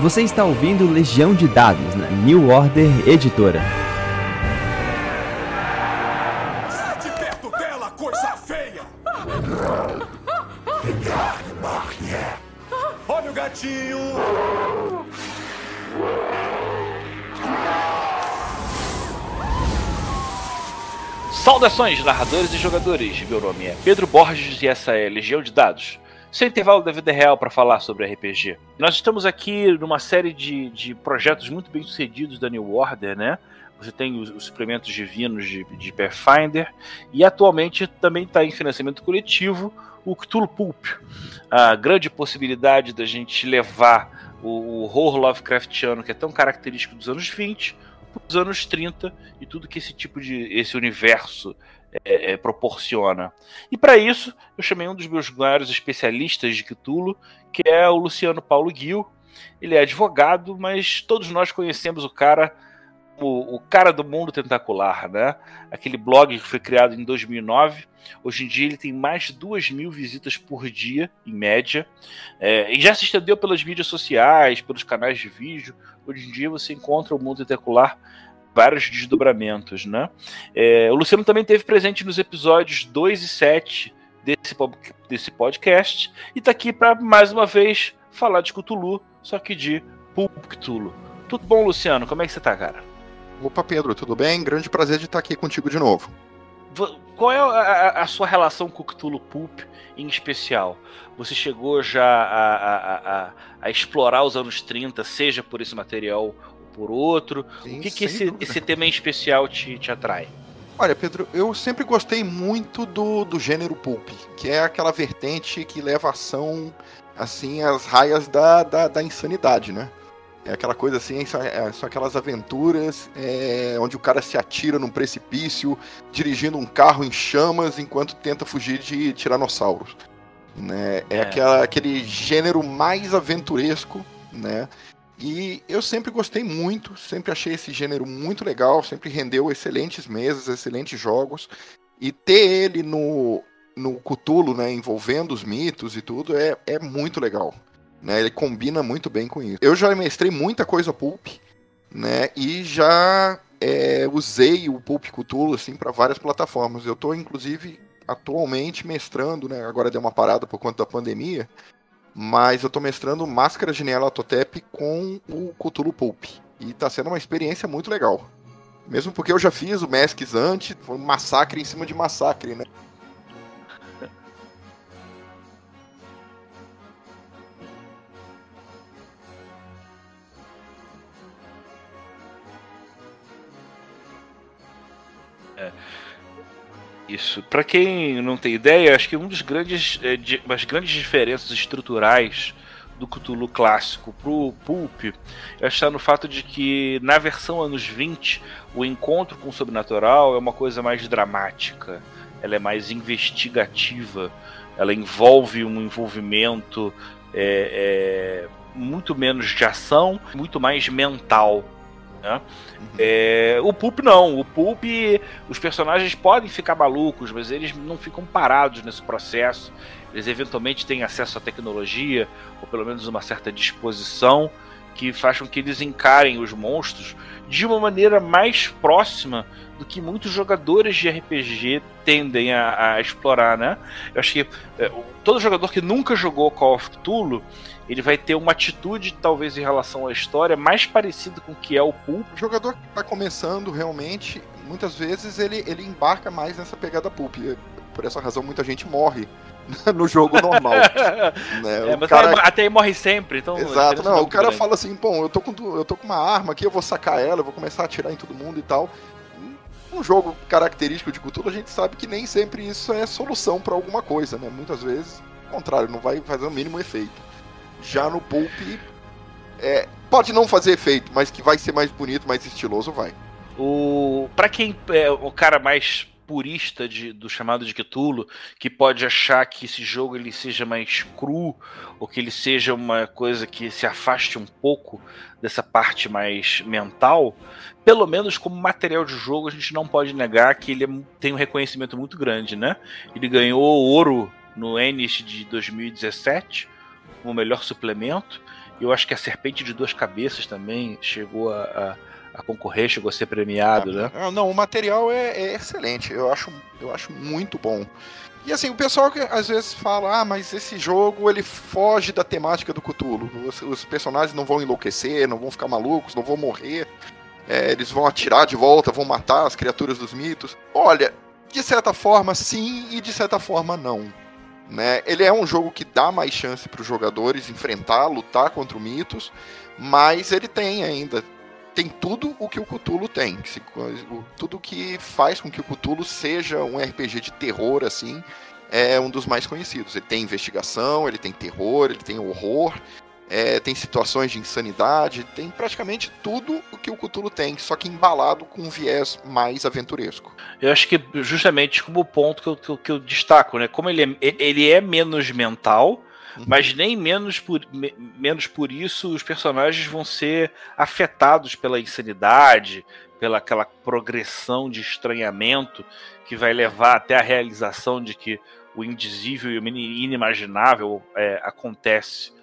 Você está ouvindo Legião de Dados na New Order Editora. Sai de perto dela, coisa feia! Olha o gatinho! Saudações, narradores e jogadores! Meu nome é Pedro Borges e essa é Legião de Dados. Seu intervalo da vida real para falar sobre RPG. Nós estamos aqui numa série de, de projetos muito bem sucedidos da New Order, né? Você tem os, os suplementos divinos de, de Pathfinder e atualmente também está em financiamento coletivo o Cthulhu Pulp. A grande possibilidade da gente levar o, o horror Lovecraftiano, que é tão característico dos anos 20, para os anos 30 e tudo que esse tipo de esse universo é, é, proporciona. E para isso, eu chamei um dos meus maiores especialistas de Cthulhu, que é o Luciano Paulo Gil. Ele é advogado, mas todos nós conhecemos o cara, o, o cara do mundo tentacular, né? Aquele blog que foi criado em 2009. Hoje em dia ele tem mais de duas mil visitas por dia, em média, é, e já se estendeu pelas mídias sociais, pelos canais de vídeo. Hoje em dia você encontra o mundo tentacular vários desdobramentos, né? É, o Luciano também teve presente nos episódios 2 e 7 desse, desse podcast e tá aqui para mais uma vez falar de Cthulhu, só que de Pulp Cthulhu. Tudo bom, Luciano? Como é que você tá, cara? Opa, Pedro, tudo bem? Grande prazer de estar aqui contigo de novo. Qual é a, a sua relação com o Cthulhu Pulp em especial? Você chegou já a, a, a, explorar os anos 30, seja por esse material por outro? Sim, o que, que esse, esse, tema em especial te, te atrai? Olha, Pedro, eu sempre gostei muito do, do gênero pulp, que é aquela vertente que leva a ação assim às raias da, da, da insanidade, né? É aquela coisa assim, são, é, são aquelas aventuras é, onde o cara se atira num precipício, dirigindo um carro em chamas enquanto tenta fugir de tiranossauros. Né? É, é. Aquela, aquele gênero mais aventuresco, né? E eu sempre gostei muito, sempre achei esse gênero muito legal, sempre rendeu excelentes mesas, excelentes jogos. E ter ele no, no Cthulhu, né, envolvendo os mitos e tudo, é, é muito legal. Né? Ele combina muito bem com isso. Eu já mestrei muita coisa pulp, né? E já é, usei o Pulp Cthulhu assim para várias plataformas. Eu estou inclusive atualmente mestrando, né? Agora deu uma parada por conta da pandemia, mas eu tô mestrando Máscara de Nyarlathotep com o Cthulhu Pulp. E tá sendo uma experiência muito legal. Mesmo porque eu já fiz o Masks antes, foi um massacre em cima de massacre, né? Isso. Para quem não tem ideia, acho que um dos grandes, é, de, das grandes diferenças estruturais do Cthulhu clássico pro Pulp está no fato de que na versão anos 20 o encontro com o sobrenatural é uma coisa mais dramática, ela é mais investigativa, ela envolve um envolvimento é, é, muito menos de ação, muito mais mental. Né? É, o Pulp não. O Pulp, os personagens podem ficar malucos, mas eles não ficam parados nesse processo. Eles eventualmente têm acesso à tecnologia, ou pelo menos uma certa disposição, que faz com que eles encarem os monstros de uma maneira mais próxima do que muitos jogadores de RPG tendem a, a explorar, né? Eu acho que é, todo jogador que nunca jogou Call of Cthulhu ele vai ter uma atitude, talvez, em relação à história, mais parecida com o que é o Pulp. O jogador que está começando realmente, muitas vezes ele, ele embarca mais nessa pegada Pulp. Por essa razão, muita gente morre no jogo normal. né? É, mas cara... até aí morre sempre, então. Exato, não, o cara fala assim, pô, eu tô, com, eu tô com uma arma aqui, eu vou sacar ela, eu vou começar a atirar em todo mundo e tal. Um jogo característico de cultura, a gente sabe que nem sempre isso é solução para alguma coisa, né? Muitas vezes, ao contrário, não vai fazer o mínimo efeito. Já no Pulp, é, pode não fazer efeito, mas que vai ser mais bonito, mais estiloso, vai. O para quem é o cara mais purista de, do chamado de Cthulhu, que pode achar que esse jogo ele seja mais cru, ou que ele seja uma coisa que se afaste um pouco dessa parte mais mental, pelo menos como material de jogo, a gente não pode negar que ele é tem um reconhecimento muito grande, né? Ele ganhou ouro no Ennis de 2017, como o melhor suplemento. Eu acho que a Serpente de Duas Cabeças também chegou a, a, a concorrer, chegou a ser premiado, né? Ah, Não, o material é, é excelente. Eu acho, eu acho muito bom. E assim, o pessoal que às vezes fala, ah, mas esse jogo ele foge da temática do Cthulhu. Os, os personagens não vão enlouquecer, não vão ficar malucos, não vão morrer. É, eles vão atirar de volta, vão matar as criaturas dos mitos. Olha, de certa forma sim e de certa forma não. Né? Ele é um jogo que dá mais chance para os jogadores enfrentar, lutar contra mitos, mas ele tem ainda tem tudo o que o Cthulhu tem. O- Tudo que faz com que o Cthulhu seja um RPG de terror, assim, é um dos mais conhecidos. Ele tem investigação, ele tem terror, ele tem horror, é, tem situações de insanidade, tem praticamente tudo o que o Cthulhu tem, só que embalado com um viés mais aventuresco. Eu acho que justamente como ponto que eu, que eu- que eu destaco, né? Como ele é, ele é menos mental, Uhum. mas nem menos por, me- menos por isso os personagens vão ser afetados pela insanidade, pela aquela progressão de estranhamento que vai levar até a realização de que o indizível e o ini- inimaginável é, acontece.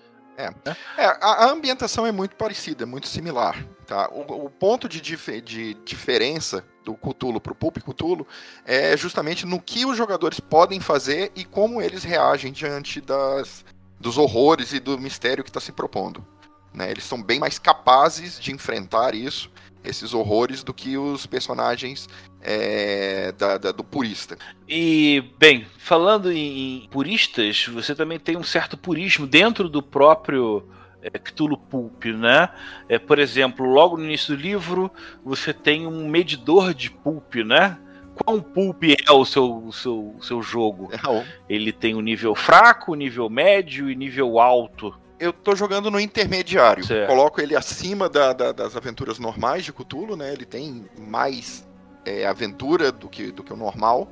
É, a, a ambientação é muito parecida, é muito similar. Tá? O, o ponto de, dife- de diferença do Cthulhu para o Pulp Cthulhu é justamente no que os jogadores podem fazer e como eles reagem diante das, dos horrores e do mistério que está se propondo. né? Eles são bem mais capazes de enfrentar isso, esses horrores, do que os personagens é, da- da- do purista. E, bem, falando em, puristas, você também tem um certo purismo dentro do próprio é, Cthulhu Pulp, né? É, por exemplo, logo no início do livro, você tem um medidor de pulp, né? Qual pulp é o seu, seu, seu jogo? É, Ele tem o nível fraco, nível médio e nível alto. eu tô jogando no intermediário. Certo. Coloco ele acima da- da- das aventuras normais de Cthulhu, né? Ele tem mais é, aventura do que, do que o normal.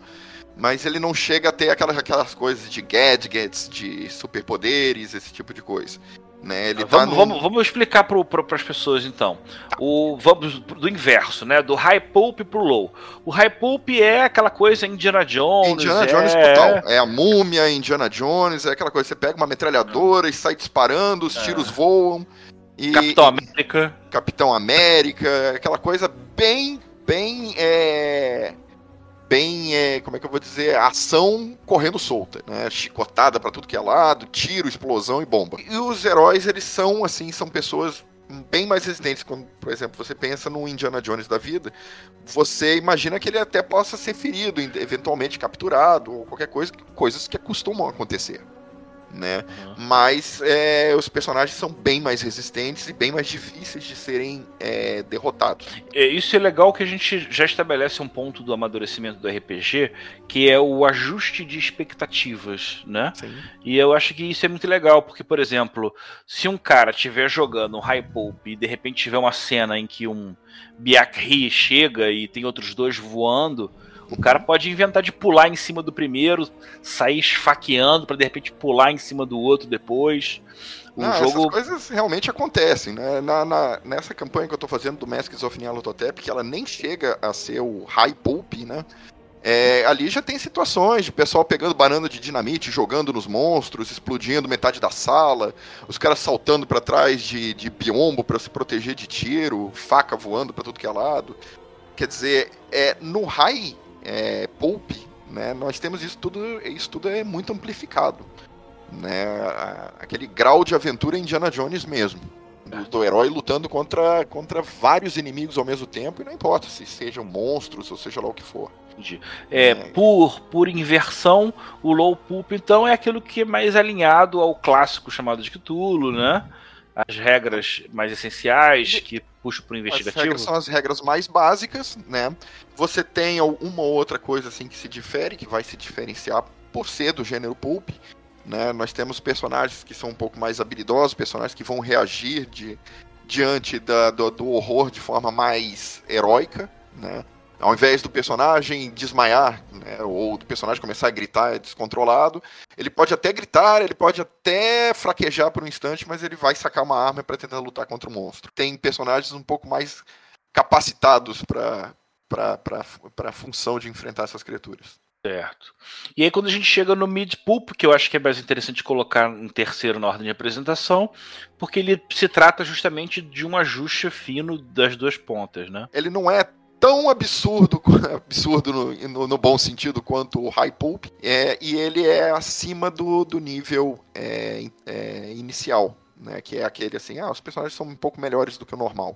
Mas ele não chega a ter aquelas, aquelas coisas de gadgets, de superpoderes, esse tipo de coisa. Né? Ele tá vamos, num- vamos, vamos explicar para as pessoas então. O, vamos do inverso, né? Do high pulp pro low. O high pulp é aquela coisa Indiana Jones. Indiana é... Jones total. É a múmia, Indiana Jones, é aquela coisa. Você pega uma metralhadora e sai disparando, os É. tiros voam. E, Capitão América. Capitão América, aquela coisa bem, bem, é, bem, é, como é que eu vou dizer, ação correndo solta, né? Chicotada pra tudo que é lado, tiro, explosão e bomba. E os heróis, eles são, assim, são pessoas bem mais resistentes. Quando, por exemplo, você pensa no Indiana Jones da vida, você imagina que ele até possa ser ferido, eventualmente capturado, ou qualquer coisa, coisas que costumam acontecer. Né? Mas é, os personagens são bem mais resistentes e bem mais difíceis de serem é, derrotados. É, Isso é legal que a gente já estabelece um ponto do amadurecimento do RPG, que é o ajuste de expectativas, né? Sim. E eu acho que isso é muito legal, porque, por exemplo, se um cara estiver jogando um High Pulp e de repente tiver uma cena em que um Biakri chega e tem outros dois voando, o cara pode inventar de pular em cima do primeiro, sair esfaqueando pra de repente pular em cima do outro depois. O Não, jogo. Essas coisas realmente acontecem, né? Na, na- nessa campanha que eu tô fazendo do Masks of Nyarlathotep, que ela nem chega a ser o High Pulp, né? É, ali já tem situações de pessoal pegando banana de dinamite, jogando nos monstros, explodindo metade da sala, os caras saltando pra trás de, de biombo pra se proteger de tiro, faca voando pra tudo que é lado. Quer dizer, é, no High é, Pulp, né, nós temos isso tudo, isso tudo é muito amplificado. Né, aquele grau de aventura Indiana Jones mesmo. Do, do herói lutando contra, contra vários inimigos ao mesmo tempo, e não importa se sejam monstros ou seja lá o que for. É, por, por inversão, o low pulp, então, é aquilo que é mais alinhado ao clássico chamado de Cthulhu, né? As regras mais essenciais que puxam pro As investigativo. regras são as regras mais básicas, né? Você tem uma ou outra coisa assim que se difere, que vai se diferenciar por ser do gênero pulp. Né? Nós temos personagens que são um pouco mais habilidosos, personagens que vão reagir de, diante da- do, do horror de forma mais heróica, né? Ao invés do personagem desmaiar, né, ou do personagem começar a gritar descontrolado, ele pode até gritar, ele pode até fraquejar por um instante, mas ele vai sacar uma arma para tentar lutar contra o monstro. Tem personagens um pouco mais capacitados para a função de enfrentar essas criaturas. Certo. E aí quando a gente chega no mid pulp, que eu acho que é mais interessante colocar em terceiro na ordem de apresentação, porque ele se trata justamente de um ajuste fino das duas pontas, né? Ele não é tão absurdo, absurdo no, no, no, bom sentido quanto o High Pulp, é, e ele é acima do, do nível é, é, inicial, né, que é aquele assim, ah, os personagens são um pouco melhores do que o normal.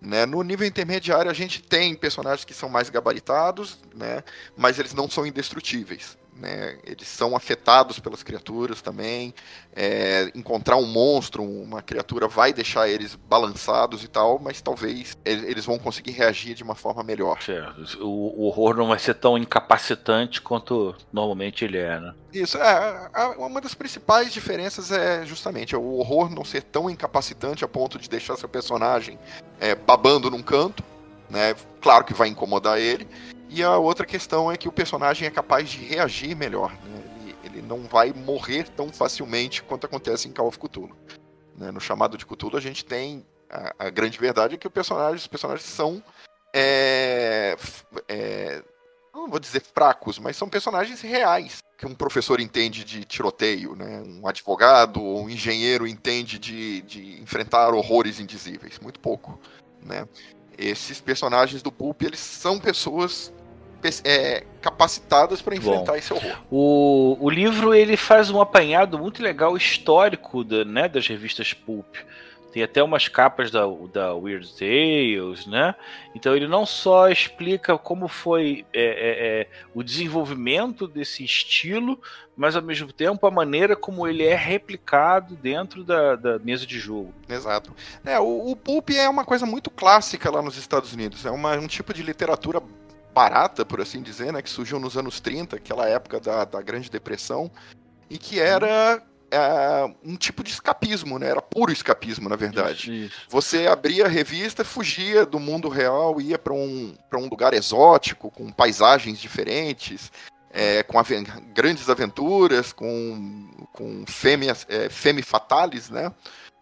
Né? No nível intermediário, a gente tem personagens que são mais gabaritados, né? mas eles não são indestrutíveis. Né? Eles são afetados pelas criaturas também. É, encontrar um monstro, uma criatura, vai deixar eles balançados e tal, mas talvez eles vão conseguir reagir de uma forma melhor. Certo. O, o horror não vai ser tão incapacitante quanto normalmente ele é, né? Isso, é, uma das principais diferenças é justamente o horror não ser tão incapacitante a ponto de deixar seu personagem é, babando num canto, né? Claro que vai incomodar ele. E a outra questão é que o personagem é capaz de reagir melhor. Né? Ele, ele, não vai morrer tão facilmente quanto acontece em Call of Cthulhu. Né? No chamado de Cthulhu, a gente tem. A, a grande verdade é que personagem, os personagens são. É, é, não vou dizer fracos, mas são personagens reais que um professor entende de tiroteio, né? um advogado ou um engenheiro entende de, de enfrentar horrores indizíveis. Muito pouco. Né? Esses personagens do Pulp, eles são pessoas é, capacitadas para enfrentar Bom, esse horror. O, o livro ele faz um apanhado muito legal histórico da, né, das revistas Pulp. Tem até umas capas da, da Weird Tales, né? Então ele não só explica como foi é, é, é, o desenvolvimento desse estilo, mas ao mesmo tempo a maneira como ele é replicado dentro da, da mesa de jogo. Exato. É, o, o Pulp é uma coisa muito clássica lá nos Estados Unidos. É uma, um tipo de literatura barata, por assim dizer, né, que surgiu nos anos 30, aquela época da, da Grande Depressão, e que era é, um tipo de escapismo, né? Era puro escapismo, na verdade. Isso, isso. Você abria a revista, fugia do mundo real, ia para um, um lugar exótico, com paisagens diferentes, é, com grandes aventuras, com, com fêmeas, é, fême fatales, né?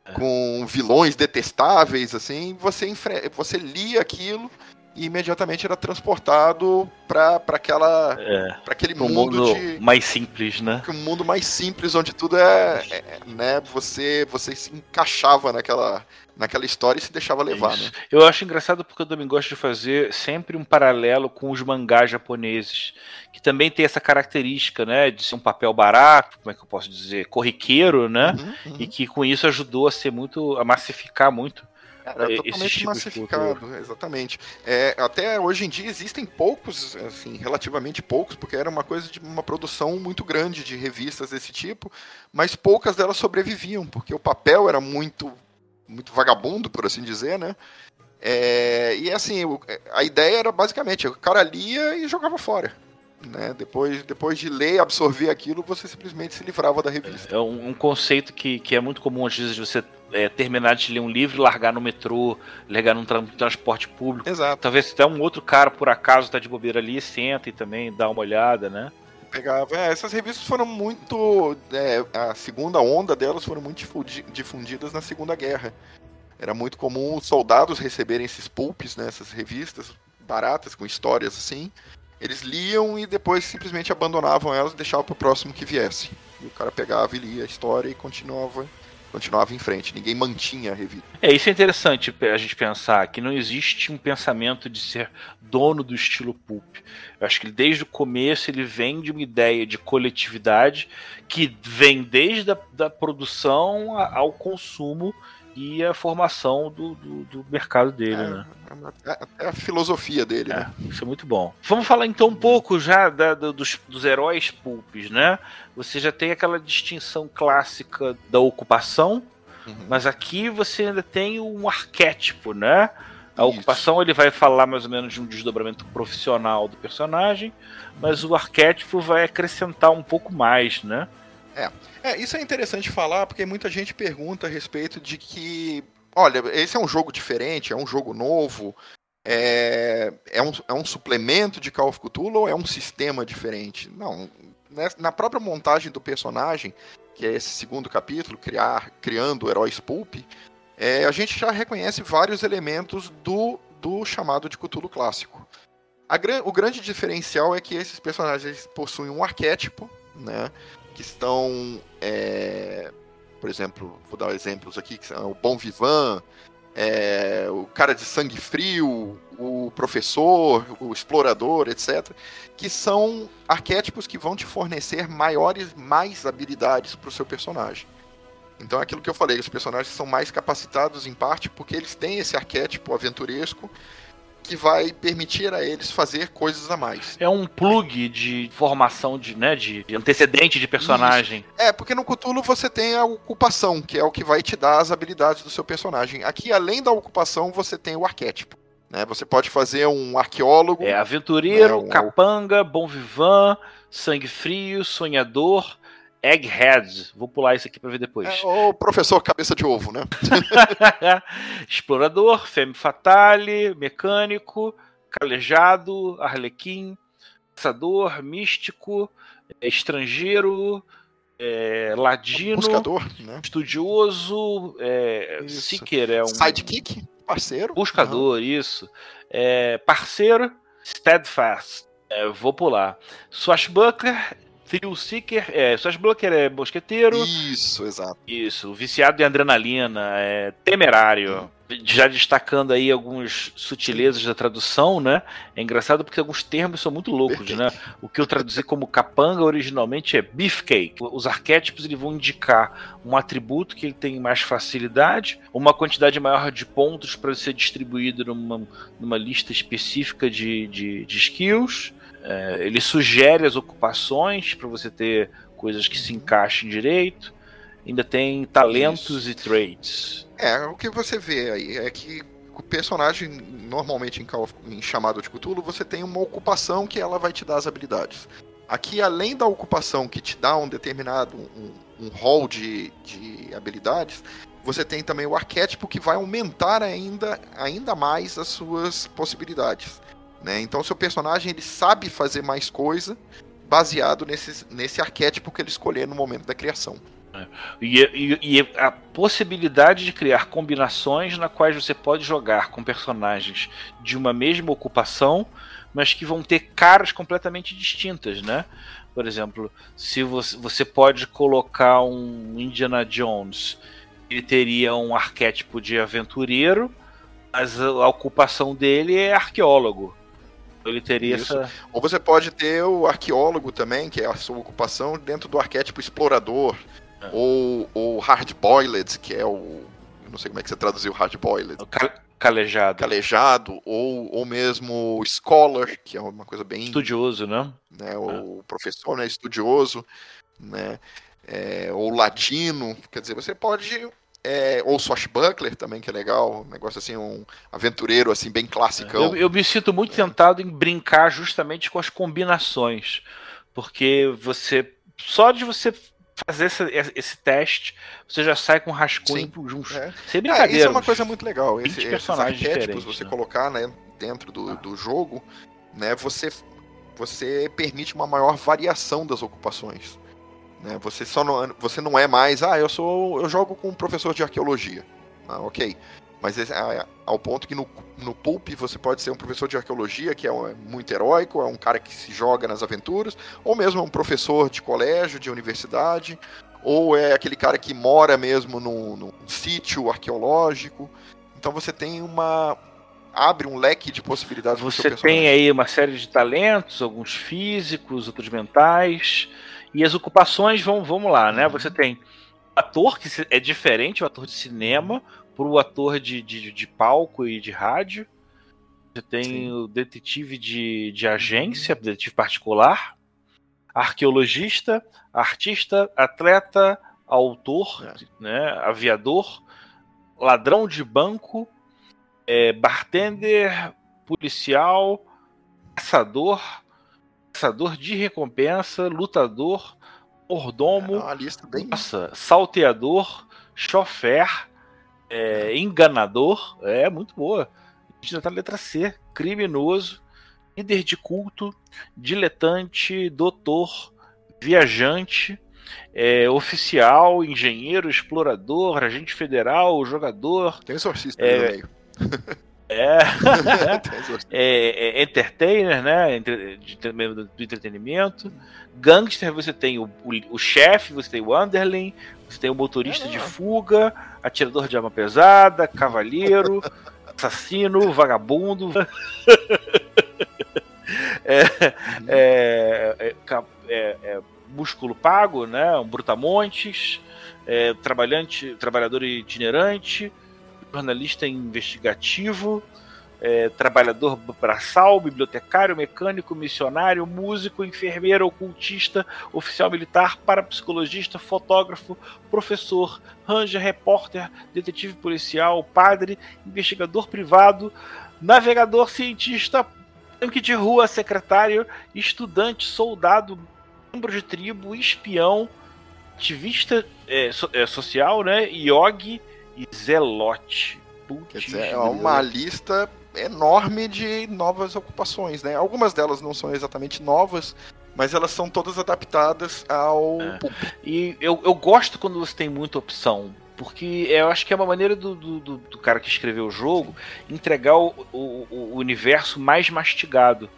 É. Com vilões detestáveis, assim. Você, você lia aquilo e imediatamente era transportado para aquela é, para aquele mundo, mundo de, mais simples, né? Um mundo mais simples onde tudo é, é, né, você você se encaixava naquela naquela história e se deixava levar, né? Eu acho engraçado porque eu também gosto de fazer sempre um paralelo com os mangás japoneses, que também tem essa característica, né, de ser um papel barato, como é que eu posso dizer, corriqueiro, né? Uhum, uhum. E que com isso ajudou a ser muito a massificar muito É totalmente massificado, exatamente. É, até hoje em dia existem poucos, assim, relativamente poucos, porque era uma coisa de uma produção muito grande de revistas desse tipo, mas poucas delas sobreviviam, porque o papel era muito, muito vagabundo, por assim dizer, né? É, e assim, a ideia era basicamente, o cara lia e jogava fora. Né? Depois, depois de ler e absorver aquilo, você simplesmente se livrava da revista. É um, um conceito que, que é muito comum às vezes você é, terminar de ler um livro, largar no metrô, largar num tra transporte público. Exato. Talvez até um outro cara, por acaso, tá de bobeira ali, senta e também dá uma olhada, né? Pegava. É, essas revistas foram muito. É, a segunda onda delas foram muito difundidas na Segunda Guerra. Era muito comum os soldados receberem esses pulps, né, essas revistas baratas, com histórias assim. Eles liam e depois simplesmente abandonavam elas e deixavam para o próximo que viesse. E o cara pegava e lia a história e continuava continuava em frente, ninguém mantinha a revista. É, isso é interessante a gente pensar, que não existe um pensamento de ser dono do estilo pulp. Eu acho que desde o começo ele vem de uma ideia de coletividade que vem desde a da produção ao consumo e a formação do, do, do mercado dele, é, né? É, é a filosofia dele, é, né? Isso é muito bom. Vamos falar então um pouco já da, dos, dos heróis pulpes, né? Você já tem aquela distinção clássica da ocupação, uhum. mas aqui você ainda tem um arquétipo, né? A Isso. ocupação ele vai falar mais ou menos de um desdobramento profissional do personagem, mas o arquétipo vai acrescentar um pouco mais, né? É. é, isso é interessante falar porque muita gente pergunta a respeito de que, olha, esse é um jogo diferente, é um jogo novo, é, é, um, é um suplemento de Call of Cthulhu ou é um sistema diferente? Não, né, na própria montagem do personagem, que é esse segundo capítulo, criar, criando o herói é, a gente já reconhece vários elementos do, do chamado de Cthulhu clássico. A o grande diferencial é que esses personagens possuem um arquétipo, né? Que estão, é, por exemplo, vou dar exemplos aqui, que são o Bom Vivant, é, o cara de sangue frio, o professor, o explorador, etc. Que são arquétipos que vão te fornecer maiores, mais habilidades para o seu personagem. Então é aquilo que eu falei, os personagens são mais capacitados em parte porque eles têm esse arquétipo aventuresco que vai permitir a eles fazer coisas a mais. É um plug de formação de, né, de de antecedente de personagem. É, porque no Cthulhu você tem a ocupação, que é o que vai te dar as habilidades do seu personagem. Aqui, além da ocupação, você tem o arquétipo. Né? Você pode fazer um arqueólogo. É aventureiro, É, um- capanga, bom vivant, sangue frio, sonhador, egghead. Vou pular isso aqui pra ver depois. É, o professor cabeça de ovo, né? Explorador, femme fatale, mecânico, calejado, arlequim, caçador, místico, é, estrangeiro, é, ladino, Buscador, né? estudioso, é, Isso. seeker é um Sidekick, parceiro. buscador, isso, é, parceiro, steadfast, é, vou pular, swashbuckler, thrill seeker, é, swashbuckler é mosqueteiro, Isso, exato. isso, viciado em adrenalina, é temerário. Já destacando aí algumas sutilezas da tradução, né? É engraçado porque alguns termos são muito loucos, né? O que eu traduzi como capanga originalmente é beefcake. Os arquétipos eles vão indicar um atributo que ele tem mais facilidade, uma quantidade maior de pontos para ser distribuído numa, numa lista específica de, de, de skills. É, ele sugere as ocupações para você ter coisas que se encaixem direito. Ainda tem talentos e traits. É, o que você vê aí é que o personagem, normalmente em, em chamado de Cthulhu, você tem uma ocupação que ela vai te dar as habilidades. Aqui, além da ocupação que te dá um determinado um, um rol de, de habilidades, você tem também o arquétipo que vai aumentar ainda, ainda mais as suas possibilidades. Né? Então, seu personagem ele sabe fazer mais coisa baseado nesse, nesse arquétipo que ele escolher no momento da criação. E, e- e a possibilidade de criar combinações na quais você pode jogar com personagens de uma mesma ocupação, mas que vão ter caras completamente distintas, né? Por exemplo, se você, você pode colocar um Indiana Jones, ele teria um arquétipo de aventureiro, mas a ocupação dele é arqueólogo. Ele teria Isso. essa. Ou você pode ter o arqueólogo também, que é a sua ocupação, dentro do arquétipo explorador. É. Ou o hard-boiled, que é o. Eu não sei como é que você traduziu hard-boiled. ca- calejado. Calejado, ou, ou mesmo scholar, que é uma coisa bem. Estudioso, né? Né, o professor, né, estudioso, né? é, ou ladino, quer dizer, você pode. É, ou swashbuckler também, que é legal, um negócio assim, um aventureiro assim, bem classicão. Eu, eu me sinto muito tentado em brincar justamente com as combinações. Porque você. Só de você fazer esse, esse teste, você já sai com um rascunho Sim. pro- junto. É. Sem Ah, brincadeira. isso é uma coisa muito legal. 20 Esse, esses personagens arquétipos, diferentes, você né? colocar né, dentro do, do jogo, né, você, você permite uma maior variação das ocupações. Né? Você, só não, você não é mais, ah, eu sou. eu jogo com um professor de arqueologia. Ah, ok. Mas ah, ao ponto que no, no Pulp você pode ser um professor de arqueologia que é um- é muito heróico, é um cara que se joga nas aventuras, ou mesmo um professor de colégio, de universidade, ou é aquele cara que mora mesmo num, num sítio arqueológico. Então você tem uma. abre um leque de possibilidades Você tem aí uma série de talentos, alguns físicos, outros mentais. E as ocupações vão, vamos lá, né? Uhum. Você tem o ator, que é diferente, o ator de cinema, pro ator de, de, de palco e de rádio. Você tem Sim. o detetive de, de agência, detetive particular, arqueologista, artista, atleta, autor, É. né? Aviador, ladrão de banco, é, bartender, policial, caçador, caçador de recompensa, lutador, É mordomo, uma lista bem. nossa, salteador, chofer, é, enganador, é muito boa. A gente já tá na letra C, criminoso, líder de culto, diletante, doutor, viajante, é, oficial, engenheiro, explorador, agente federal, jogador, Tem exorcista É, no meio. É. é, é entertainer, né? Entre, de, do, entretenimento. Gangster, você tem o, o, o chefe, você tem o underling, você tem o motorista é, de fuga, atirador de arma pesada, cavalheiro, assassino, vagabundo. É, é, é, é, é, músculo pago, né? Um brutamontes, é, trabalhante, trabalhador itinerante, jornalista investigativo, é, trabalhador braçal, bibliotecário, mecânico, missionário, músico, enfermeiro, ocultista, oficial militar, parapsicologista, fotógrafo, professor, ranger, repórter, detetive policial, padre, investigador privado, navegador, cientista, tanque de rua, secretário, estudante, soldado, membro de tribo, espião, ativista é, so, é, social, né? Yogi e zelote. Putz, Quer dizer, é uma lista enorme de novas ocupações, né? Algumas delas não são exatamente novas, mas elas são todas adaptadas ao. É. E eu, eu gosto quando você tem muita opção. Porque eu acho que é uma maneira do, do, do cara que escreveu o jogo entregar o, o, o, universo mais mastigado.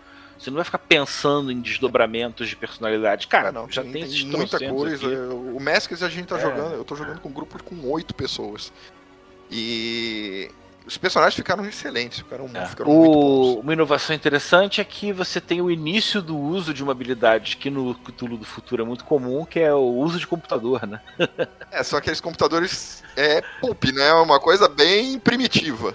Você não vai ficar pensando em desdobramentos de personalidade. Cara, ah, não, já tem, tem, muita coisa. Aqui. O Maskers a gente tá é. jogando. Eu tô jogando com um grupo com oito pessoas. E os personagens ficaram excelentes, ficaram, é. ficaram o, Uma inovação interessante é que você tem o início do uso de uma habilidade que no Cthulhu do Futuro é muito comum, que é o uso de computador, né? é, são aqueles computadores é pulp, né? Uma coisa bem primitiva.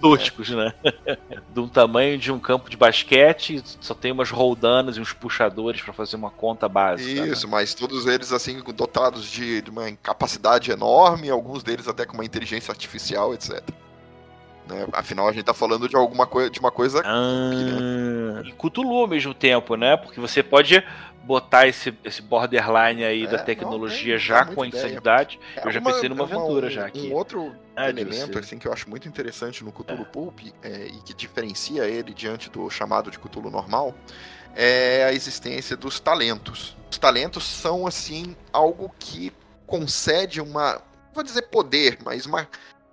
Toscos, né? de um tamanho de um campo de basquete, só tem umas roldanas e uns puxadores para fazer uma conta básica. Isso, né? mas todos eles assim dotados de, de uma capacidade enorme, alguns deles até com uma inteligência artificial, etc. Né? Afinal, a gente tá falando de alguma coisa, de uma coisa. Ah, né? E Cthulhu ao mesmo tempo, né? Porque você pode botar esse, esse borderline aí é, da tecnologia não, já com a insanidade. É, eu já uma, pensei numa aventura uma, já aqui. Um outro ah, elemento assim que eu acho muito interessante no Cthulhu é. Pulp é, e que diferencia ele diante do chamado de Cthulhu normal é a existência dos talentos. Os talentos são assim algo que concede uma, vou dizer poder, mas uma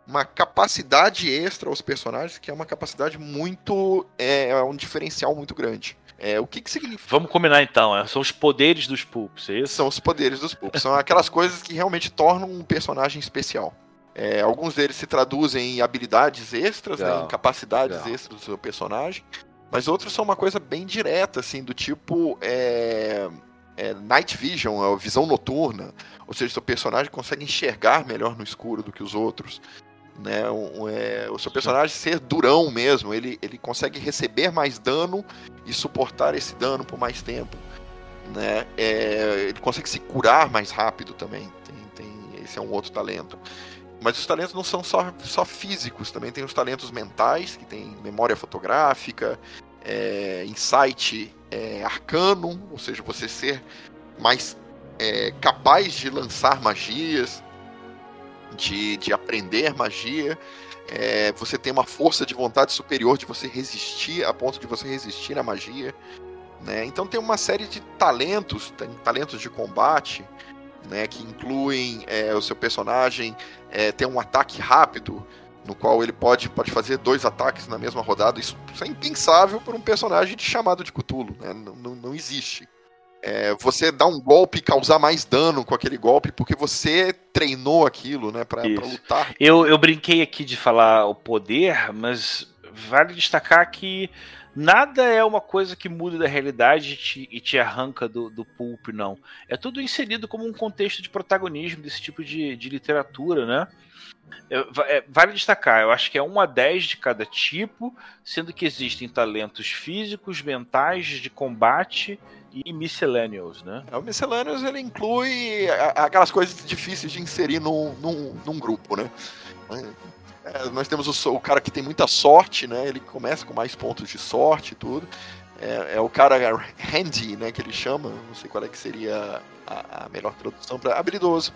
uma capacidade extra aos personagens, que é uma capacidade muito. É, é um diferencial muito grande. É, o que, que significa? Vamos combinar então, é, são os poderes dos pulps, é isso? São os poderes dos pulps, são aquelas coisas que realmente tornam um personagem especial. É, alguns deles se traduzem em habilidades extras, né, em capacidades Legal. extras do seu personagem, mas outros são uma coisa bem direta, assim, do tipo é, é, Night Vision, a visão noturna, ou seja, seu personagem consegue enxergar melhor no escuro do que os outros né? Um, é, o seu personagem ser durão mesmo, ele, ele consegue receber mais dano e suportar esse dano por mais tempo, né? É, ele consegue se curar mais rápido também. Tem, tem, esse é um outro talento. Mas os talentos não são só, só físicos, também tem os talentos mentais, que tem memória fotográfica, é, insight é, arcano, ou seja, você ser mais é, capaz de lançar magias, de, de aprender magia. É, você tem uma força de vontade superior de você resistir, a ponto de você resistir à magia. Né? Então tem uma série de talentos, tem talentos de combate, né, que incluem é, o seu personagem é, ter um ataque rápido, no qual ele pode, pode fazer dois ataques na mesma rodada. Isso, é impensável para um personagem chamado de Cthulhu, né? não, não, não existe é, você dar um golpe e causar mais dano com aquele golpe porque você treinou aquilo, né, pra, pra lutar. Eu, eu brinquei aqui de falar o poder, mas vale destacar que nada é uma coisa que muda da realidade e te, e te arranca do, do pulp, não. É tudo inserido como um contexto de protagonismo desse tipo de, de literatura, né? É, vale destacar, eu acho que é 1 a 10 de cada tipo, sendo que existem talentos físicos, mentais, de combate e miscellaneous, né? É, o miscellaneous ele inclui aquelas coisas difíceis de inserir num, num, num grupo, né? É, nós temos o, o, cara que tem muita sorte, né? Ele começa com mais pontos de sorte e tudo. É, é, o cara handy, né? Que ele chama, não sei qual é que seria a, a melhor tradução para habilidoso,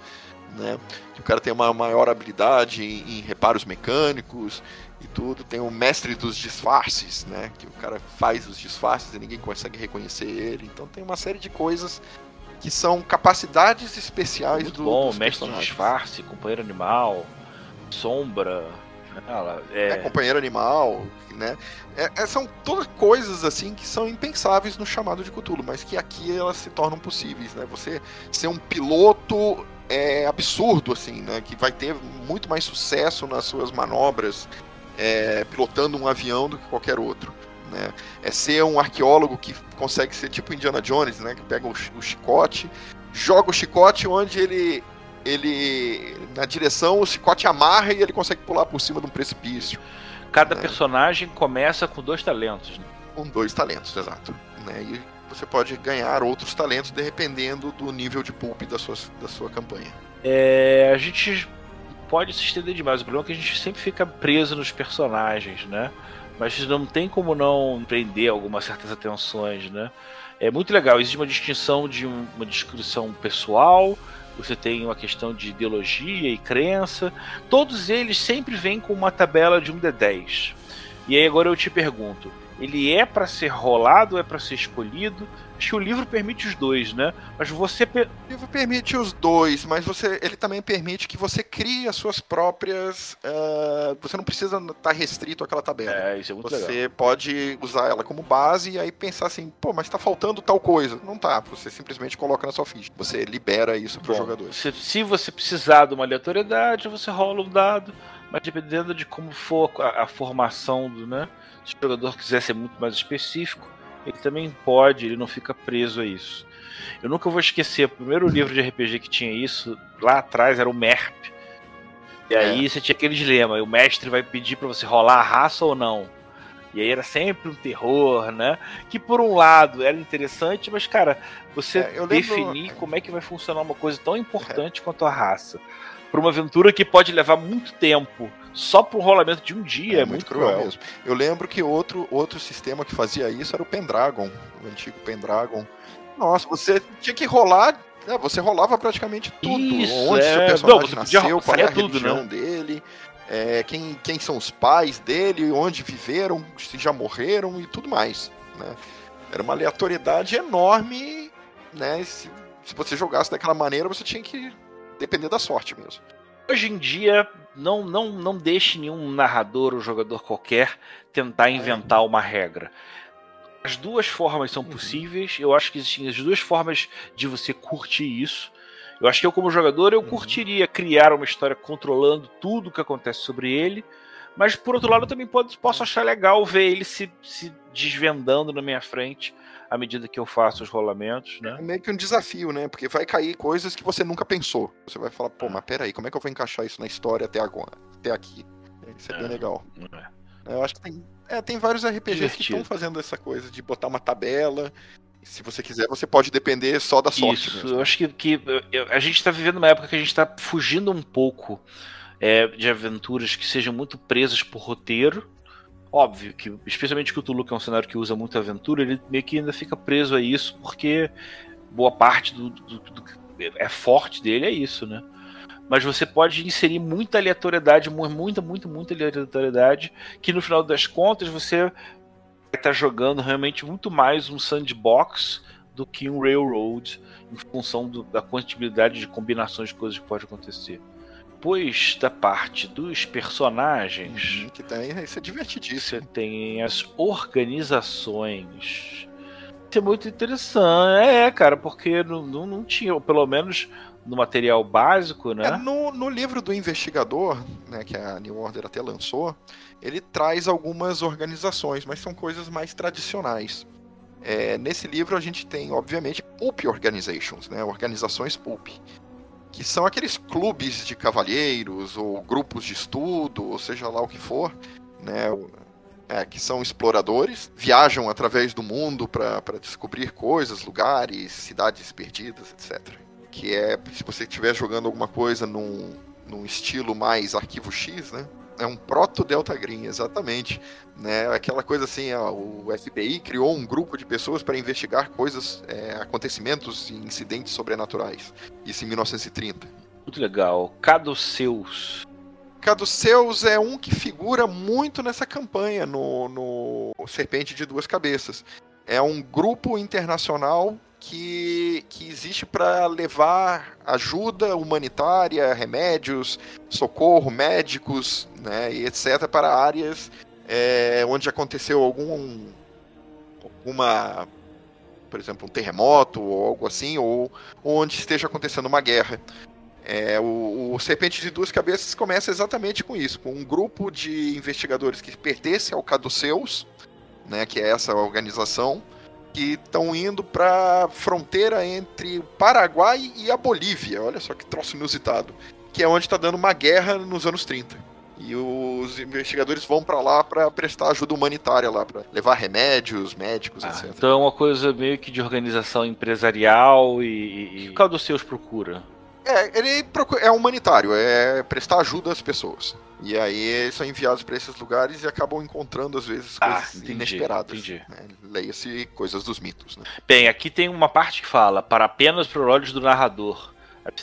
né? Que o cara tem uma maior habilidade em, em reparos mecânicos e tudo. Tem o mestre dos disfarces, né? Que o cara faz os disfarces e ninguém consegue reconhecer ele. Então tem uma série de coisas que são capacidades especiais Muito do bom, mestre de disfarce, companheiro animal, sombra. Ela, é... é... companheiro animal, né? É, é, são todas coisas assim que são impensáveis no chamado de Cthulhu, mas que aqui elas se tornam possíveis, né? Você ser um piloto é absurdo, assim, né? Que vai ter muito mais sucesso nas suas manobras é, pilotando um avião do que qualquer outro. Né? É ser um arqueólogo que consegue ser tipo Indiana Jones, né? Que pega o, o chicote, joga o chicote onde ele ele na direção o chicote amarra e ele consegue pular por cima de um precipício. Cada né? personagem começa com dois talentos. Né? Com dois talentos, exato. Né? E você pode ganhar outros talentos dependendo do nível de pulp da sua, da sua campanha. É, a gente pode se estender demais. O problema é que a gente sempre fica preso nos personagens, né? Mas não tem como não prender algumas certas atenções, né? É muito legal. Existe uma distinção de uma descrição pessoal, você tem uma questão de ideologia e crença. Todos eles sempre vêm com uma tabela de 1 de 10. E aí agora eu te pergunto, ele é para ser rolado é para ser escolhido? Acho que o livro permite os dois, né? Mas você. O livro permite os dois, mas você, ele também permite que você crie as suas próprias. Uh, você não precisa estar tá restrito àquela tabela. É, isso é muito você legal. pode usar ela como base e aí pensar assim, pô, mas tá faltando tal coisa. Não tá, você simplesmente coloca na sua ficha. Você libera isso para os jogadores. Se, se você precisar de uma aleatoriedade, você rola um dado, mas dependendo de como for a, a formação do, né? Se o jogador quiser ser muito mais específico, ele também pode, ele não fica preso a isso. Eu nunca vou esquecer, o primeiro livro de RPG que tinha isso, lá atrás, era o MERP. E aí é. você tinha aquele dilema, o mestre vai pedir para você rolar a raça ou não. E aí era sempre um terror, né? Que por um lado era interessante, mas, cara, você é, definir lembro... como é que vai funcionar uma coisa tão importante é. quanto a raça. Para uma aventura que pode levar muito tempo só para um rolamento de um dia é, é muito, cruel. cruel. mesmo. Eu lembro que outro, outro sistema que fazia isso era o Pendragon, o antigo Pendragon. Nossa, você tinha que rolar. É, você rolava praticamente tudo. Isso, onde é... seu personagem Não, nasceu, qual é a tudo, religião né? dele, é, quem, quem são os pais dele, onde viveram, se já morreram e tudo mais. Né? Era uma aleatoriedade enorme, né? Se, se você jogasse daquela maneira, você tinha que depender da sorte mesmo. Hoje em dia, não, não, não deixe nenhum narrador ou jogador qualquer tentar inventar uma regra. As duas formas são uhum. possíveis. Eu acho que existem as duas formas de você curtir isso. Eu acho que eu, como jogador, eu uhum. curtiria criar uma história controlando tudo o que acontece sobre ele. Mas, por outro lado, eu também posso achar legal ver ele se, se desvendando na minha frente à medida que eu faço os rolamentos, né? É meio que um desafio, né? Porque vai cair coisas que você nunca pensou. Você vai falar, pô, mas peraí, como é que eu vou encaixar isso na história até agora, até aqui? Isso é, é bem legal. É. Eu acho que tem, é, tem vários RPGs Divertido. que estão fazendo essa coisa de botar uma tabela. Se você quiser, você pode depender só da sorte. Isso, mesmo. eu acho que, que a gente está vivendo uma época que a gente está fugindo um pouco é, de aventuras que sejam muito presas por roteiro Óbvio que, especialmente que o Tulu, que é um cenário que usa muita aventura, ele meio que ainda fica preso a isso, porque boa parte do, do, do é forte dele é isso, né? Mas você pode inserir muita aleatoriedade, muita, muita, muita aleatoriedade, que no final das contas você vai estar jogando realmente muito mais um sandbox do que um railroad, em função do, da quantidade de combinações de coisas que pode acontecer depois da parte dos personagens. Uhum, que tem, isso é divertidíssimo. Você tem as organizações. Isso é muito interessante. É, cara, porque não, não, não tinha, ou pelo menos no material básico, né? É, no, no livro do investigador, né, que a New Order até lançou, ele traz algumas organizações, mas são coisas mais tradicionais. É, nesse livro a gente tem, obviamente, Pulp Organizations, né, organizações Pulp, que são aqueles clubes de cavalheiros ou grupos de estudo, ou seja lá o que for, né? É, que são exploradores, viajam através do mundo para descobrir coisas, lugares, cidades perdidas, etc. Que é, se você estiver jogando alguma coisa num, num estilo mais arquivo X, né? É um proto-Delta Green, exatamente. Né? Aquela coisa assim, ó, o FBI criou um grupo de pessoas para investigar coisas, é, acontecimentos e incidentes sobrenaturais. Isso em 1930. Muito legal. Caduceus. Caduceus é um que figura muito nessa campanha no, no Serpente de Duas Cabeças. É um grupo internacional que, que existe para levar ajuda humanitária, remédios, socorro, médicos, né, e etc. para áreas é, onde aconteceu algum alguma por exemplo, um terremoto ou algo assim, ou, onde esteja acontecendo uma guerra. É, o, o, Serpente de Duas Cabeças começa exatamente com isso, com um grupo de investigadores que pertence ao Caduceus, né, que é essa organização, que estão indo para a fronteira entre o Paraguai e a Bolívia. Olha só que troço inusitado. Que é onde está dando uma guerra nos anos 30. E os investigadores vão para lá para prestar ajuda humanitária lá, para levar remédios, médicos, ah, etc. Então é uma coisa meio que de organização empresarial e. e... O que o dos seus procura? É, ele procura, é humanitário, é prestar ajuda às pessoas. E aí são enviados para esses lugares e acabam encontrando, às vezes, ah, coisas entendi, inesperadas. Entendi. Né? Leia-se coisas dos mitos. Né? Bem, aqui tem uma parte que fala, para apenas para olhos do narrador.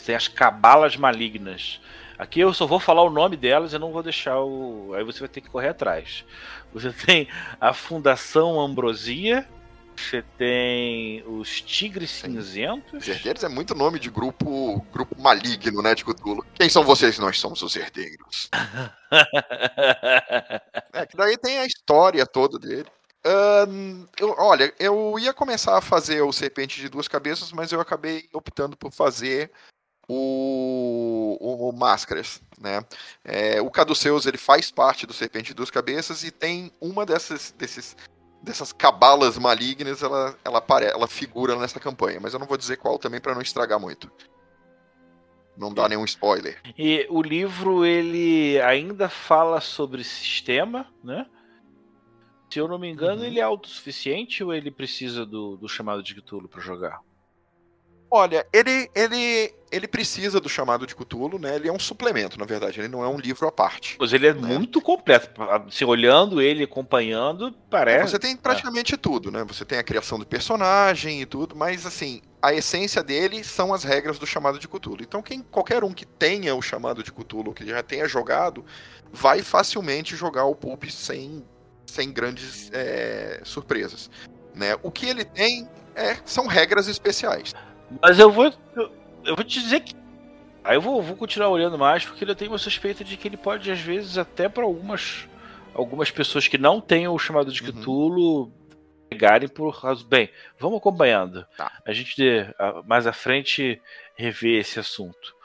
Tem as cabalas malignas. Aqui eu só vou falar o nome delas e não vou deixar o. Aí você vai ter que correr atrás. Você tem a Fundação Ambrosia, você tem os Tigres Cinzentos. Os herdeiros é muito nome de grupo grupo maligno, né, de Cthulhu. Quem são vocês? Nós somos os herdeiros. é, que daí tem a história toda dele. Uh, eu, olha, eu ia começar a fazer o Serpente de Duas Cabeças, mas eu acabei optando por fazer o, o, o Máscaras, né? É, o Caduceus ele faz parte do Serpente de Duas Cabeças e tem uma dessas, desses dessas cabalas malignas, ela, ela, apare, ela figura nessa campanha. Mas eu não vou dizer qual também para não estragar muito. Não dá nenhum spoiler. E o livro, ele ainda fala sobre sistema, né? Se eu não me engano, uhum. ele é autossuficiente ou ele precisa do, do chamado de Cthulhu para jogar? Olha, ele, ele, ele precisa do chamado de Cthulhu, né? Ele é um suplemento, na verdade. Ele não é um livro à parte. Mas ele é né? muito completo. Se olhando ele, acompanhando, parece. Você tem praticamente é. tudo, né? Você tem a criação do personagem e tudo, mas assim, a essência dele são as regras do chamado de Cthulhu. Então, quem, qualquer um que tenha o chamado de Cthulhu, que já tenha jogado, vai facilmente jogar o Pulp sem, sem grandes é, surpresas. Né? O que ele tem é, são regras especiais. Mas eu vou. Eu, eu vou te dizer que. Aí eu vou, vou continuar olhando mais, porque eu tenho uma suspeita de que ele pode, às vezes, até para algumas. Algumas pessoas que não tenham o chamado de uhum. Cthulhu uhum. pegarem por causa. Bem, vamos acompanhando. Tá. A gente mais à frente rever esse assunto.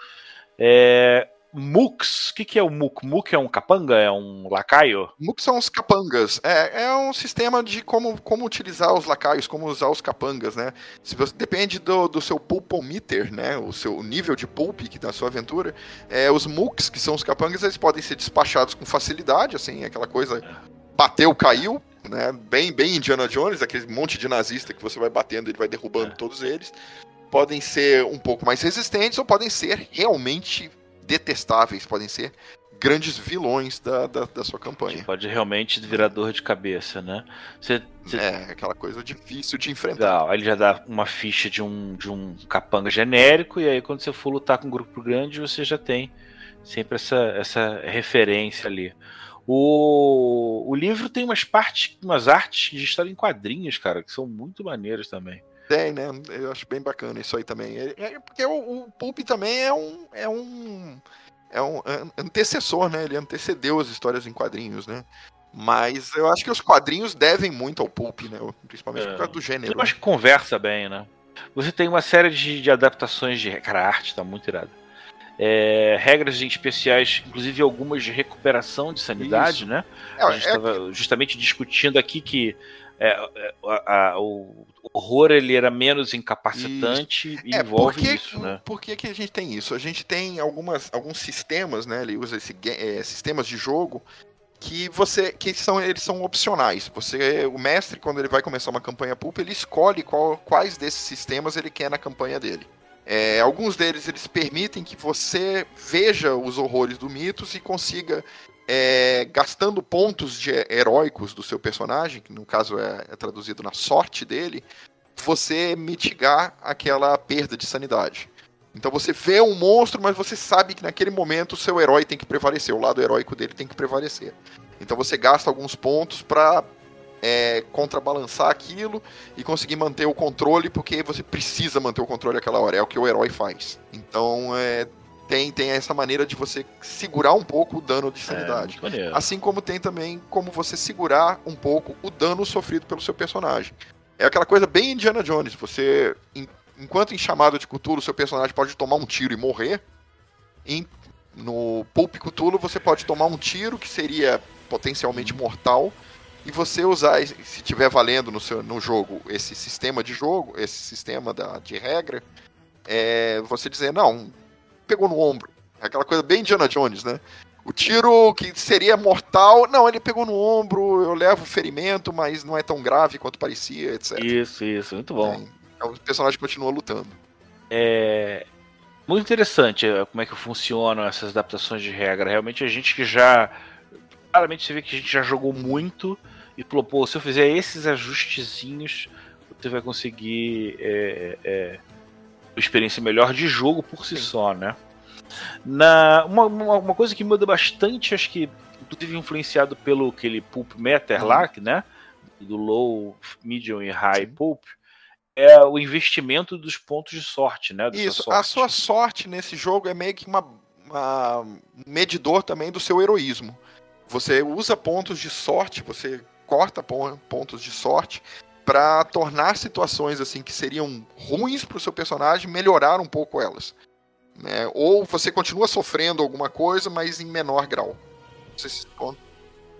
É, Mux, o que, que é o Muk? Muk é um capanga? É um lacaio? Muk são os capangas. É, é um sistema de como, como utilizar os lacaios, como usar os capangas, né? Se você, depende do, do seu pulpometer, né? O seu nível de pulp que da sua aventura. É, os Muks, que são os capangas, eles podem ser despachados com facilidade, assim, aquela coisa bateu, caiu, né? Bem, bem Indiana Jones, aquele monte de nazista que você vai batendo, ele vai derrubando é. todos eles. Podem ser um pouco mais resistentes ou podem ser realmente detestáveis, podem ser grandes vilões da, da, da sua campanha. Pode realmente virar dor de cabeça, né? Você, você... É, aquela coisa difícil de enfrentar. Legal. Aí ele já dá uma ficha de um, de um capanga genérico, e aí quando você for lutar com um grupo grande, você já tem sempre essa, essa referência ali. O, o livro tem umas partes, umas artes de história em quadrinhos, cara, que são muito maneiras também. Tem, né? Eu acho bem bacana isso aí também. É, é porque o, o Pulp também é um, é um. É um antecessor, né? Ele antecedeu as histórias em quadrinhos, né? Mas eu acho que os quadrinhos devem muito ao Pulp, né? Principalmente é. por causa do gênero. Eu acho que conversa bem, né? Você tem uma série de, de adaptações de. Cara, a arte tá muito irada. É, regras especiais, inclusive algumas de recuperação de sanidade, Isso. né? É, a gente estava é... justamente discutindo aqui que é, é, a, a, o horror ele era menos incapacitante e é, envolve porque, isso, né? Por que, que a gente tem isso? A gente tem algumas, alguns sistemas, né? Ele usa esse, é, sistemas de jogo que você que são eles são opcionais. Você o mestre quando ele vai começar uma campanha pulp, ele escolhe qual, quais desses sistemas ele quer na campanha dele. É, alguns deles eles permitem que você veja os horrores do mitos e consiga é, gastando pontos de heróicos do seu personagem, que no caso é, é, traduzido na sorte dele, você mitigar aquela perda de sanidade. Então você vê um monstro, mas você sabe que naquele momento o seu herói tem que prevalecer, o lado heróico dele tem que prevalecer. Então você gasta alguns pontos para é, contrabalançar aquilo e conseguir manter o controle, porque você precisa manter o controle aquela hora, é o que o herói faz. Então, é, tem, tem essa maneira de você segurar um pouco o dano de sanidade. É, assim como tem também como você segurar um pouco o dano sofrido pelo seu personagem. É aquela coisa bem Indiana Jones. Você, em, enquanto em chamada de Cthulhu, seu personagem pode tomar um tiro e morrer. Em, no Pulp Cthulhu, você pode tomar um tiro que seria potencialmente Uhum. mortal. E você usar, se tiver valendo no, seu, no jogo esse sistema de jogo, esse sistema da, de regra, é você dizer, não, pegou no ombro. É aquela coisa bem Indiana Jones, né? O tiro que seria mortal, não, ele pegou no ombro, eu levo ferimento, mas não é tão grave quanto parecia, etc. Isso, isso, muito bom. É, o personagem continua lutando. É muito interessante é, como é que funcionam essas adaptações de regra. Realmente a gente que já. Claramente você vê que a gente já jogou muito e falou, pô, se eu fizer esses ajustezinhos, você vai conseguir é, é, experiência melhor de jogo por si só, né? Na, uma, uma, uma coisa que muda bastante, acho que inclusive influenciado pelo aquele Pulp Meter Uhum. lá, né? Do low, medium e high pulp, é o investimento dos pontos de sorte, né? Isso, sorte. a sua sorte nesse jogo é meio que uma, uma- um medidor também do seu heroísmo. Você usa pontos de sorte, você corta pon- pontos de sorte para tornar situações assim que seriam ruins para o seu personagem melhorar um pouco elas. né? Ou você continua sofrendo alguma coisa, mas em menor grau. Você, se-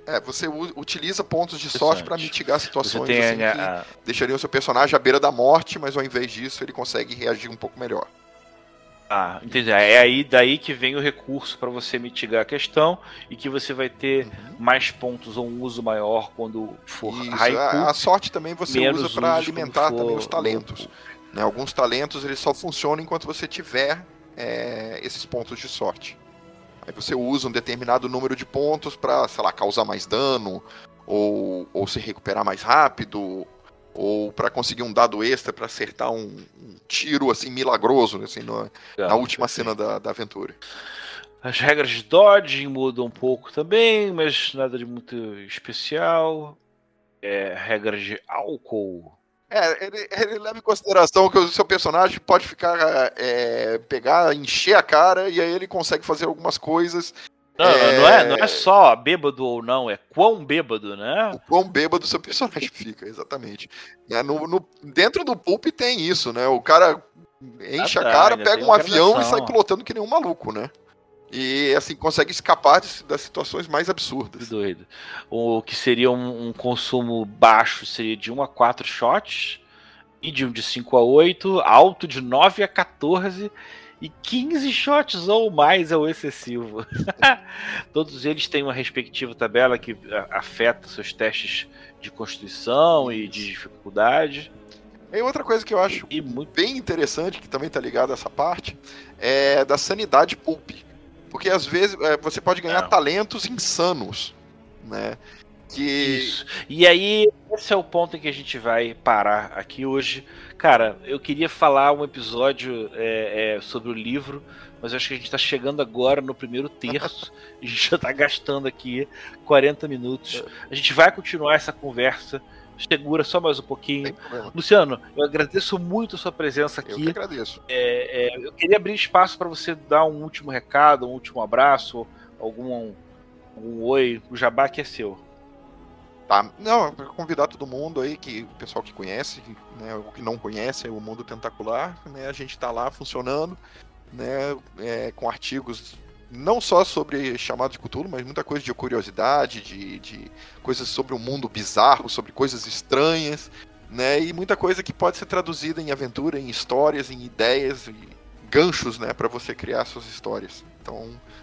é, você utiliza pontos de sorte para mitigar situações assim, a- que deixariam o seu personagem à beira da morte, mas ao invés disso ele consegue reagir um pouco melhor. Ah, entendi. É aí daí que vem o recurso para você mitigar a questão e que você vai ter mais pontos ou um uso maior quando for Isso, a, a sorte também você usa para alimentar for também os talentos. né? Alguns talentos eles só funcionam enquanto você tiver é, esses pontos de sorte. Aí você usa um determinado número de pontos para, sei lá, causar mais dano, ou, ou se recuperar mais rápido, ou para conseguir um dado extra para acertar um, um tiro assim milagroso assim, no- na última cena da, da aventura. As regras de dodging mudam um pouco também, mas nada de muito especial. É, regras de álcool. É, ele, ele leva em consideração que o seu personagem pode ficar, é, pegar, encher a cara e aí ele consegue fazer algumas coisas. Não, É. não, é, não é só bêbado ou não, é quão bêbado, né? O quão bêbado seu personagem fica, exatamente. É, no, no- dentro do Pulp tem isso, né? O cara enche Ah, a tá, cara, ainda pega um avião e sai pilotando que nem um maluco, né? E assim, consegue escapar de- das situações mais Que absurdas. doido. O que seria um, um consumo baixo seria de 1 a 4 shots, medium de 5 a 8, alto de 9 a 14 e 15 shots ou mais é o excessivo. Todos eles têm uma respectiva tabela que afeta seus testes de constituição e de dificuldade. E outra coisa que eu acho E muito. bem interessante, que também tá ligado a essa parte, é da sanidade pulp. Porque às vezes é, você pode ganhar Não. talentos insanos, né? Que Isso. E aí, esse é o ponto em que a gente vai parar aqui hoje. Cara, eu queria falar um episódio é, é, sobre o livro, mas acho que a gente tá chegando agora no primeiro terço. a gente já tá gastando aqui 40 minutos. A gente vai continuar essa conversa. Segura só mais um pouquinho. Luciano, eu agradeço muito a sua presença Eu que aqui. agradeço. É, é, eu queria abrir espaço para você dar um último recado, um último abraço, algum um oi. O jabá que é seu. Tá. Não, convidar todo mundo aí, que o pessoal que conhece, né, o que não conhece, é o Mundo Tentacular, né, a gente tá lá funcionando, né, é, com artigos não só sobre chamado de Cthulhu, mas muita coisa de curiosidade, de, de coisas sobre o mundo bizarro, sobre coisas estranhas, né, e muita coisa que pode ser traduzida em aventura, em histórias, em ideias, e ganchos, né, para você criar suas histórias. Então,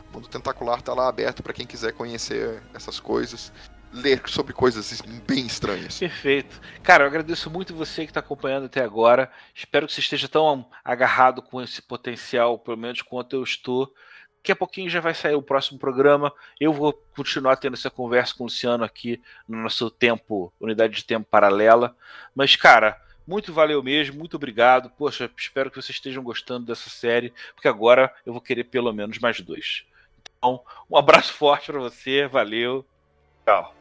o Mundo Tentacular tá lá aberto para quem quiser conhecer essas coisas ler sobre coisas bem estranhas. Perfeito. Cara, eu agradeço muito você que está acompanhando até agora. Espero que você esteja tão agarrado com esse potencial, pelo menos quanto eu estou. Daqui a pouquinho já vai sair o próximo programa. Eu vou continuar tendo essa conversa com o Luciano aqui no nosso tempo, unidade de tempo paralela. Mas, cara, muito valeu mesmo, muito obrigado. Poxa, espero que vocês estejam gostando dessa série, porque agora eu vou querer pelo menos mais dois. Então, um abraço forte para você, valeu. Tchau.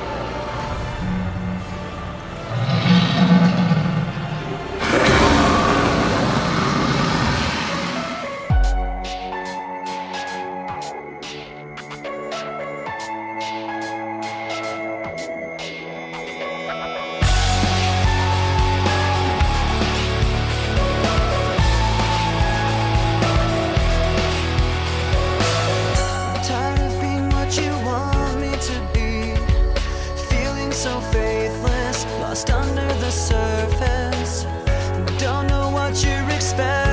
So faithless, lost under the surface. Don't know what you're expecting.